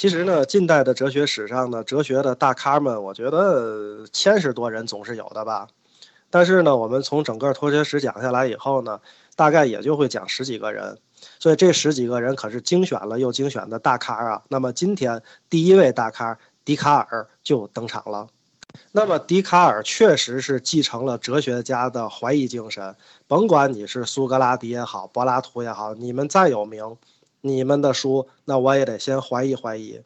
其实呢，近代的哲学史上呢，哲学的大咖们，我觉得千十多人总是有的吧。但是呢，我们从整个脱学史讲下来以后呢，大概也就会讲十几个人。所以这十几个人可是精选了又精选的大咖啊。那么今天第一位大咖笛卡尔就登场了。那么笛卡尔确实是继承了哲学家的怀疑精神，甭管你是苏格拉底也好，柏拉图也好，你们再有名。你们的书，那我也得先怀疑怀疑。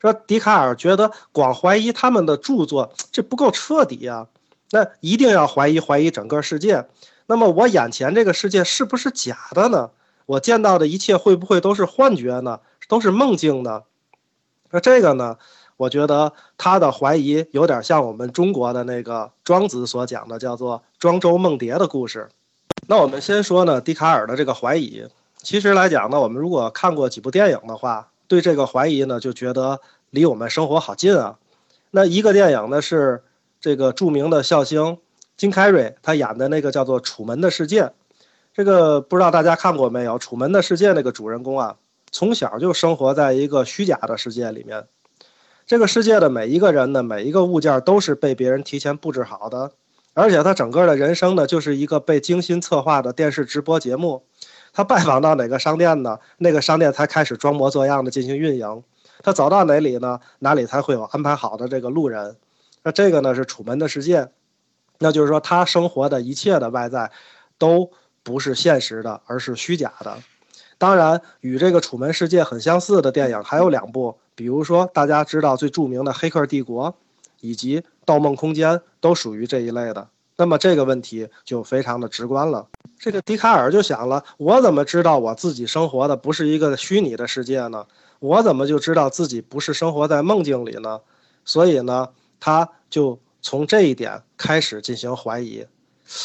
说笛卡尔觉得光怀疑他们的著作，这不够彻底呀。那一定要怀疑怀疑整个世界。那么我眼前这个世界是不是假的呢？我见到的一切会不会都是幻觉呢？都是梦境呢？那这个呢？我觉得他的怀疑有点像我们中国的那个庄子所讲的，叫做庄周梦蝶的故事。那我们先说呢，笛卡尔的这个怀疑。其实来讲呢，我们如果看过几部电影的话，对这个怀疑呢，就觉得离我们生活好近啊。那一个电影呢是这个著名的笑星金凯瑞他演的那个叫做《楚门的世界》，这个不知道大家看过没有？《楚门的世界》那个主人公啊，从小就生活在一个虚假的世界里面，这个世界的每一个人呢，每一个物件都是被别人提前布置好的，而且他整个的人生呢，就是一个被精心策划的电视直播节目。他拜访到哪个商店呢？那个商店才开始装模作样的进行运营。他走到哪里呢？哪里才会有安排好的这个路人？那这个呢是楚门的世界，那就是说他生活的一切的外在，都不是现实的，而是虚假的。当然，与这个楚门世界很相似的电影还有两部，比如说大家知道最著名的《黑客帝国》，以及《盗梦空间》，都属于这一类的。那么这个问题就非常的直观了。这个笛卡尔就想了：我怎么知道我自己生活的不是一个虚拟的世界呢？我怎么就知道自己不是生活在梦境里呢？所以呢，他就从这一点开始进行怀疑。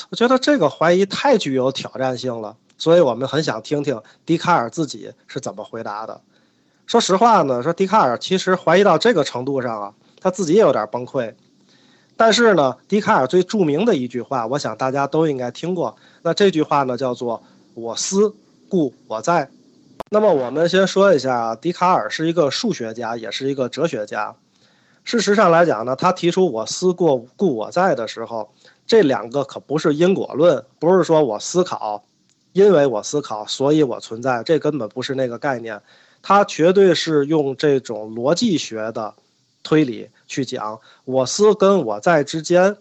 我觉得这个怀疑太具有挑战性了，所以我们很想听听笛卡尔自己是怎么回答的。说实话呢，说笛卡尔其实怀疑到这个程度上啊，他自己也有点崩溃。但是呢，笛卡尔最著名的一句话，我想大家都应该听过。那这句话呢，叫做“我思故我在”。那么我们先说一下，笛卡尔是一个数学家，也是一个哲学家。事实上来讲呢，他提出“我思过故我在”的时候，这两个可不是因果论，不是说我思考，因为我思考，所以我存在，这根本不是那个概念。他绝对是用这种逻辑学的。推理去讲我思跟我在之间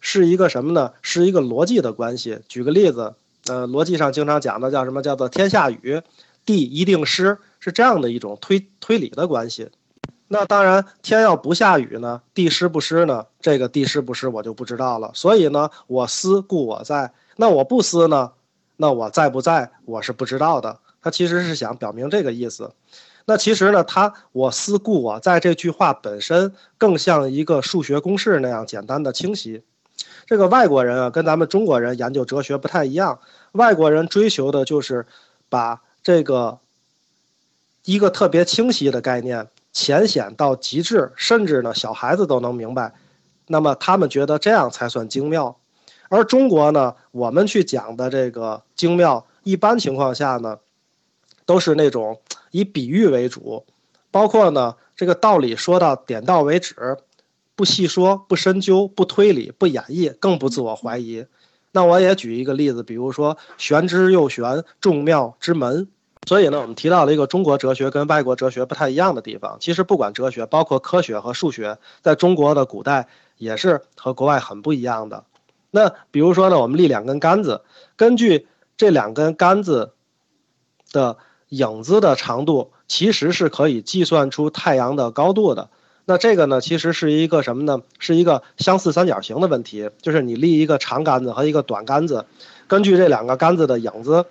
是一个什么呢？是一个逻辑的关系。举个例子，呃，逻辑上经常讲的叫什么？叫做天下雨，地一定湿，是这样的一种推推理的关系。那当然，天要不下雨呢，地湿不湿呢？这个地湿不湿我就不知道了。所以呢，我思故我在。那我不思呢？那我在不在？我是不知道的。他其实是想表明这个意思。那其实呢，他我思故我在这句话本身更像一个数学公式那样简单的清晰。这个外国人啊，跟咱们中国人研究哲学不太一样。外国人追求的就是把这个一个特别清晰的概念浅显到极致，甚至呢小孩子都能明白。那么他们觉得这样才算精妙。而中国呢，我们去讲的这个精妙，一般情况下呢，都是那种。以比喻为主，包括呢，这个道理说到点到为止，不细说，不深究，不推理，不演绎，更不自我怀疑。那我也举一个例子，比如说“玄之又玄，众妙之门”。所以呢，我们提到了一个中国哲学跟外国哲学不太一样的地方。其实不管哲学，包括科学和数学，在中国的古代也是和国外很不一样的。那比如说呢，我们立两根杆子，根据这两根杆子的。影子的长度其实是可以计算出太阳的高度的。那这个呢，其实是一个什么呢？是一个相似三角形的问题。就是你立一个长杆子和一个短杆子，根据这两个杆子的影子，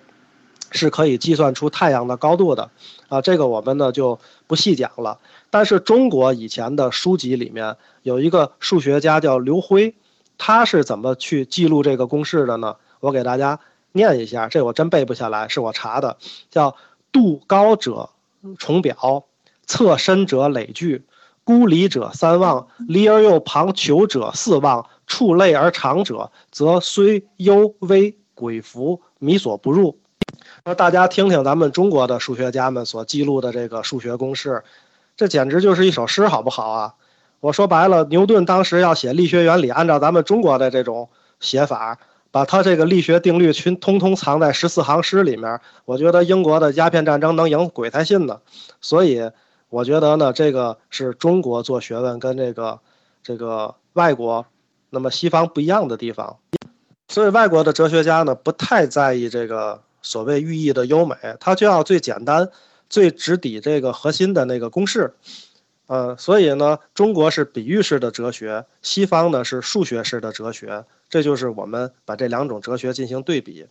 是可以计算出太阳的高度的。啊，这个我们呢就不细讲了。但是中国以前的书籍里面有一个数学家叫刘辉，他是怎么去记录这个公式的呢？我给大家念一下，这我真背不下来，是我查的，叫。度高者重表，侧深者累句，孤离者三望，离而又旁求者四望，触类而长者，则虽幽微诡讣，迷所不入。那大家听听咱们中国的数学家们所记录的这个数学公式，这简直就是一首诗，好不好啊？我说白了，牛顿当时要写力学原理，按照咱们中国的这种写法，把他这个力学定律群通通藏在十四行诗里面，我觉得英国的鸦片战争能赢鬼才信呢。所以，我觉得呢，这个是中国做学问跟这个这个外国，那么西方不一样的地方。所以，外国的哲学家呢，不太在意这个所谓寓意的优美，他就要最简单、最直抵这个核心的那个公式。呃，所以呢，中国是比喻式的哲学，西方呢是数学式的哲学，这就是我们把这两种哲学进行对比。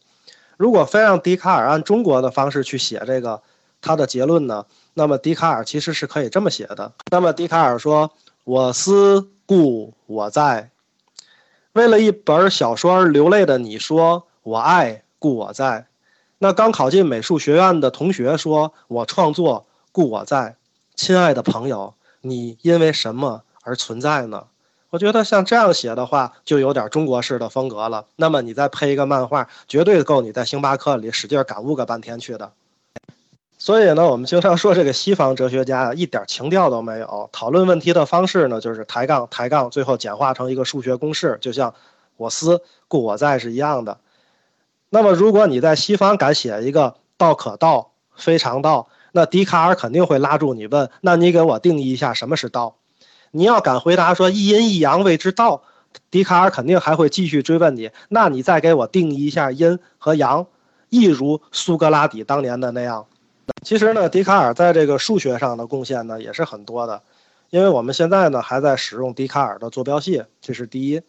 如果非让笛卡尔按中国的方式去写这个他的结论呢，那么笛卡尔其实是可以这么写的。那么笛卡尔说：“我思故我在。”为了一本小说而流泪的你说：“我爱故我在。”那刚考进美术学院的同学说：“我创作故我在。”亲爱的朋友。你因为什么而存在呢？我觉得像这样写的话，就有点中国式的风格了。那么你再配一个漫画，绝对够你在星巴克里使劲感悟个半天去的。所以呢，我们经常说这个西方哲学家啊一点情调都没有，讨论问题的方式呢就是抬杠抬杠，最后简化成一个数学公式，就像我思故我在是一样的。那么如果你在西方敢写一个道可道非常道。那笛卡尔肯定会拉住你问，那你给我定义一下什么是道？你要敢回答说一阴一阳谓之道，笛卡尔肯定还会继续追问你，那你再给我定义一下阴和阳，一如苏格拉底当年的那样。其实呢，笛卡尔在这个数学上的贡献呢也是很多的，因为我们现在呢还在使用笛卡尔的坐标系，这是第一。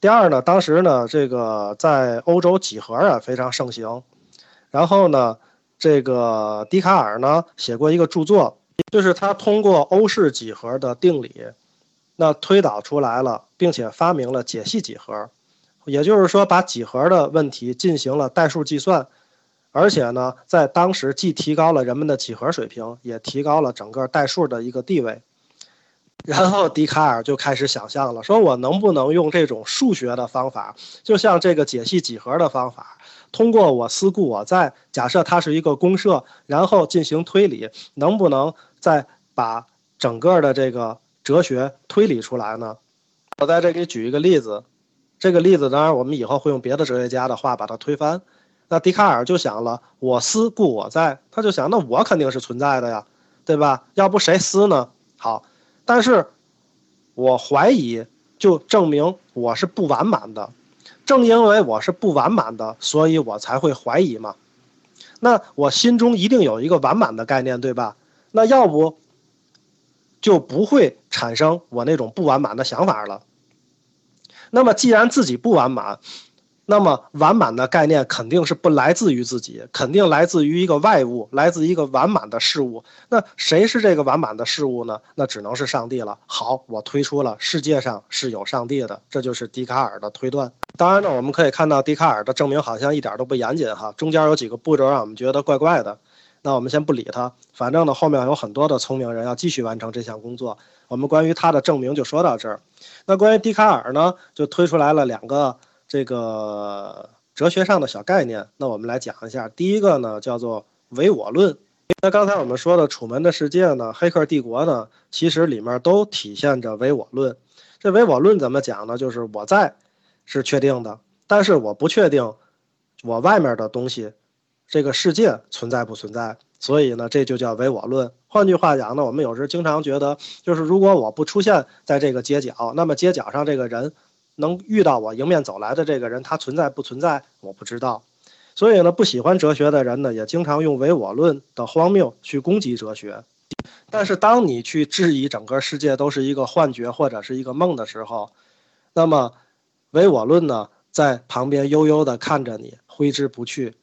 第二呢，当时呢这个在欧洲几何啊非常盛行，然后呢。这个笛卡尔呢写过一个著作，就是他通过欧式几何的定理，那推导出来了，并且发明了解析几何，也就是说把几何的问题进行了代数计算，而且呢在当时既提高了人们的几何水平，也提高了整个代数的一个地位。然后笛卡尔就开始想象了，说我能不能用这种数学的方法，就像这个解析几何的方法。通过我思故我在，假设它是一个公设，然后进行推理，能不能再把整个的这个哲学推理出来呢？我在这里举一个例子，这个例子当然我们以后会用别的哲学家的话把它推翻。那笛卡尔就想了，我思故我在，他就想，那我肯定是存在的呀，对吧？要不谁思呢？好，但是我怀疑，就证明我是不完满的。正因为我是不完满的，所以我才会怀疑嘛。那我心中一定有一个完满的概念，对吧？那要不就不会产生我那种不完满的想法了。那么既然自己不完满，那么完满的概念肯定是不来自于自己，肯定来自于一个外物，来自一个完满的事物。那谁是这个完满的事物呢？那只能是上帝了。好，我推出了世界上是有上帝的，这就是笛卡尔的推断。当然呢，我们可以看到笛卡尔的证明好像一点都不严谨哈，中间有几个步骤让我们觉得怪怪的。那我们先不理他，反正呢后面有很多的聪明人要继续完成这项工作。我们关于他的证明就说到这儿。那关于笛卡尔呢，就推出来了两个。这个哲学上的小概念，那我们来讲一下。第一个呢，叫做唯我论。那刚才我们说的《楚门的世界》呢，《黑客帝国》呢，其实里面都体现着唯我论。这唯我论怎么讲呢？就是我在是确定的，但是我不确定我外面的东西，这个世界存在不存在。所以呢，这就叫唯我论。换句话讲呢，我们有时经常觉得，就是如果我不出现在这个街角，那么街角上这个人。能遇到我迎面走来的这个人，他存在不存在，我不知道。所以呢，不喜欢哲学的人呢，也经常用唯我论的荒谬去攻击哲学。但是，当你去质疑整个世界都是一个幻觉或者是一个梦的时候，那么唯我论呢，在旁边悠悠地看着你，挥之不去。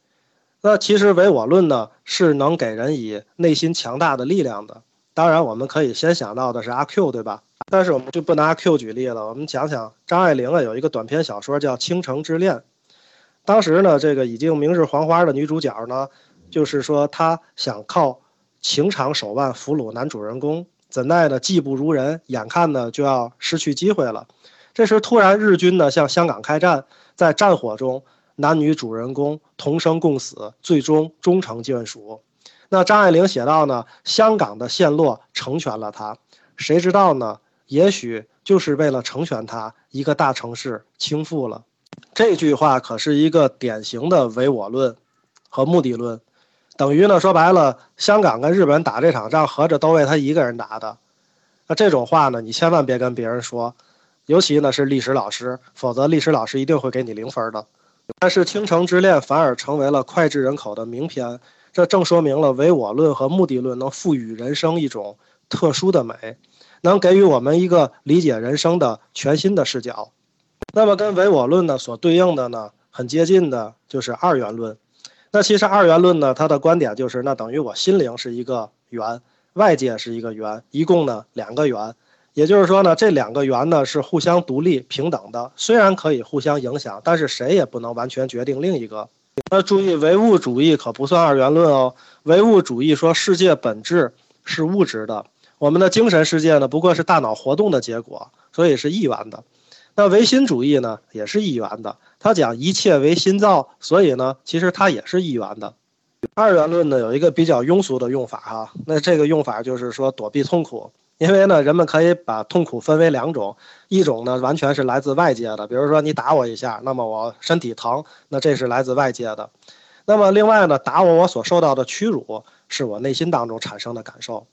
那其实唯我论呢，是能给人以内心强大的力量的。当然，我们可以先想到的是阿 Q，对吧？但是我们就不拿阿 Q 举例了，我们讲讲张爱玲啊，有一个短篇小说叫《倾城之恋》。当时呢，这个已经明日黄花的女主角呢，就是说她想靠情场手腕俘虏男主人公，怎奈呢技不如人，眼看呢就要失去机会了。这时突然日军呢向香港开战，在战火中男女主人公同生共死，最终终成眷属。那张爱玲写到呢，香港的陷落成全了他，谁知道呢？也许就是为了成全他，一个大城市倾覆了。这句话可是一个典型的唯我论和目的论，等于呢说白了，香港跟日本打这场仗，合着都为他一个人打的。那这种话呢，你千万别跟别人说，尤其呢是历史老师，否则历史老师一定会给你零分的。但是《倾城之恋》反而成为了脍炙人口的名篇，这正说明了唯我论和目的论能赋予人生一种特殊的美，能给予我们一个理解人生的全新的视角。那么跟唯我论呢所对应的呢，很接近的就是二元论。那其实二元论呢，它的观点就是，那等于我心灵是一个圆，外界是一个圆，一共呢两个圆。也就是说呢，这两个圆呢是互相独立平等的，虽然可以互相影响，但是谁也不能完全决定另一个。那注意，唯物主义可不算二元论哦。唯物主义说世界本质是物质的，我们的精神世界呢不过是大脑活动的结果，所以是一元的。那唯心主义呢也是一元的，他讲一切唯心造，所以呢其实它也是一元的。二元论呢有一个比较庸俗的用法哈，那这个用法就是说躲避痛苦。因为呢，人们可以把痛苦分为两种，一种呢完全是来自外界的，比如说你打我一下，那么我身体疼，那这是来自外界的；那么另外呢，打我我所受到的屈辱是我内心当中产生的感受。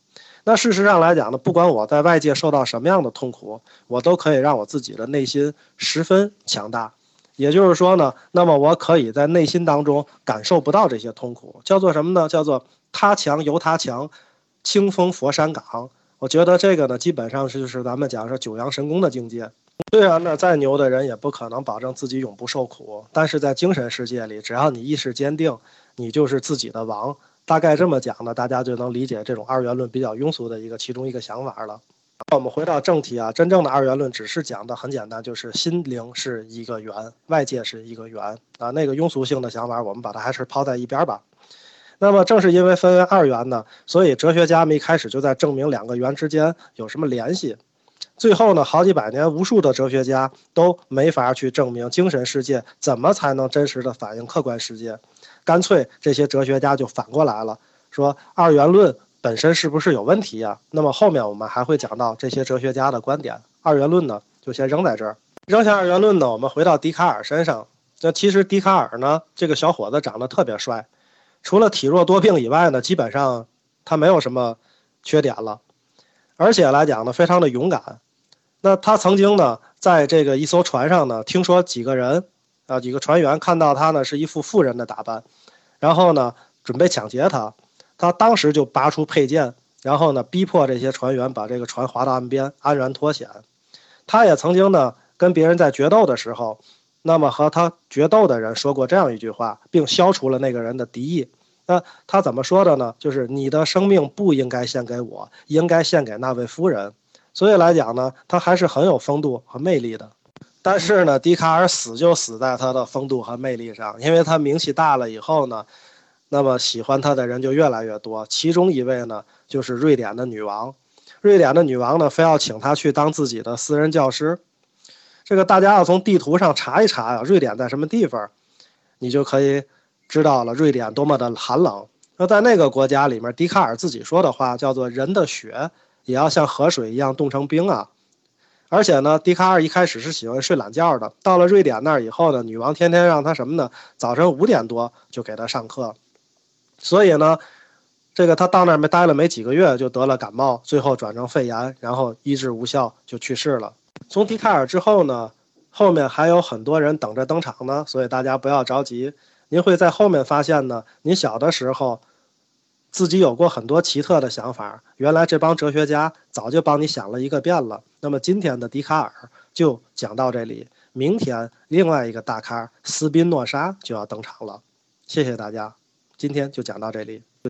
那事实上来讲呢，不管我在外界受到什么样的痛苦，我都可以让我自己的内心十分强大。也就是说呢，那么我可以在内心当中感受不到这些痛苦，叫做什么呢？叫做他强由他强，清风佛山岗。我觉得这个呢，基本上是就是咱们讲说九阳神功的境界。虽然呢，再牛的人也不可能保证自己永不受苦，但是在精神世界里，只要你意识坚定，你就是自己的王。大概这么讲呢，大家就能理解这种二元论比较庸俗的一个其中一个想法了。那我们回到正题啊，真正的二元论只是讲的很简单，就是心灵是一个圆，外界是一个圆啊。那个庸俗性的想法，我们把它还是抛在一边吧。那么正是因为分为二元呢，所以哲学家们一开始就在证明两个圆之间有什么联系。最后呢，好几百年，无数的哲学家都没法去证明精神世界怎么才能真实的反映客观世界。干脆这些哲学家就反过来了，说二元论本身是不是有问题呀？那么后面我们还会讲到这些哲学家的观点。二元论呢，就先扔在这儿。扔下二元论呢，我们回到笛卡尔身上。那其实笛卡尔呢，这个小伙子长得特别帅。除了体弱多病以外呢，基本上他没有什么缺点了，而且来讲呢，非常的勇敢。那他曾经呢，在这个一艘船上呢，听说几个人啊，几个船员看到他呢是一副妇人的打扮，然后呢准备抢劫他，他当时就拔出佩剑，然后呢逼迫这些船员把这个船划到岸边，安然脱险。他也曾经呢跟别人在决斗的时候。那么和他决斗的人说过这样一句话，并消除了那个人的敌意。那他怎么说的呢？就是你的生命不应该献给我，应该献给那位夫人。所以来讲呢，他还是很有风度和魅力的。但是呢，笛卡尔死就死在他的风度和魅力上，因为他名气大了以后呢，那么喜欢他的人就越来越多。其中一位呢，就是瑞典的女王。瑞典的女王呢，非要请他去当自己的私人教师。这个大家要从地图上查一查呀，瑞典在什么地方，你就可以知道了。瑞典多么的寒冷。那在那个国家里面，笛卡尔自己说的话叫做“人的血也要像河水一样冻成冰啊”。而且呢，笛卡尔一开始是喜欢睡懒觉的。到了瑞典那儿以后呢，女王天天让他什么呢？早晨五点多就给他上课。所以呢，这个他到那儿没待了没几个月，就得了感冒，最后转成肺炎，然后医治无效就去世了。从笛卡尔之后呢，后面还有很多人等着登场呢，所以大家不要着急。您会在后面发现呢，您小的时候自己有过很多奇特的想法，原来这帮哲学家早就帮你想了一个遍了。那么今天的笛卡尔就讲到这里，明天另外一个大咖斯宾诺莎就要登场了。谢谢大家，今天就讲到这里。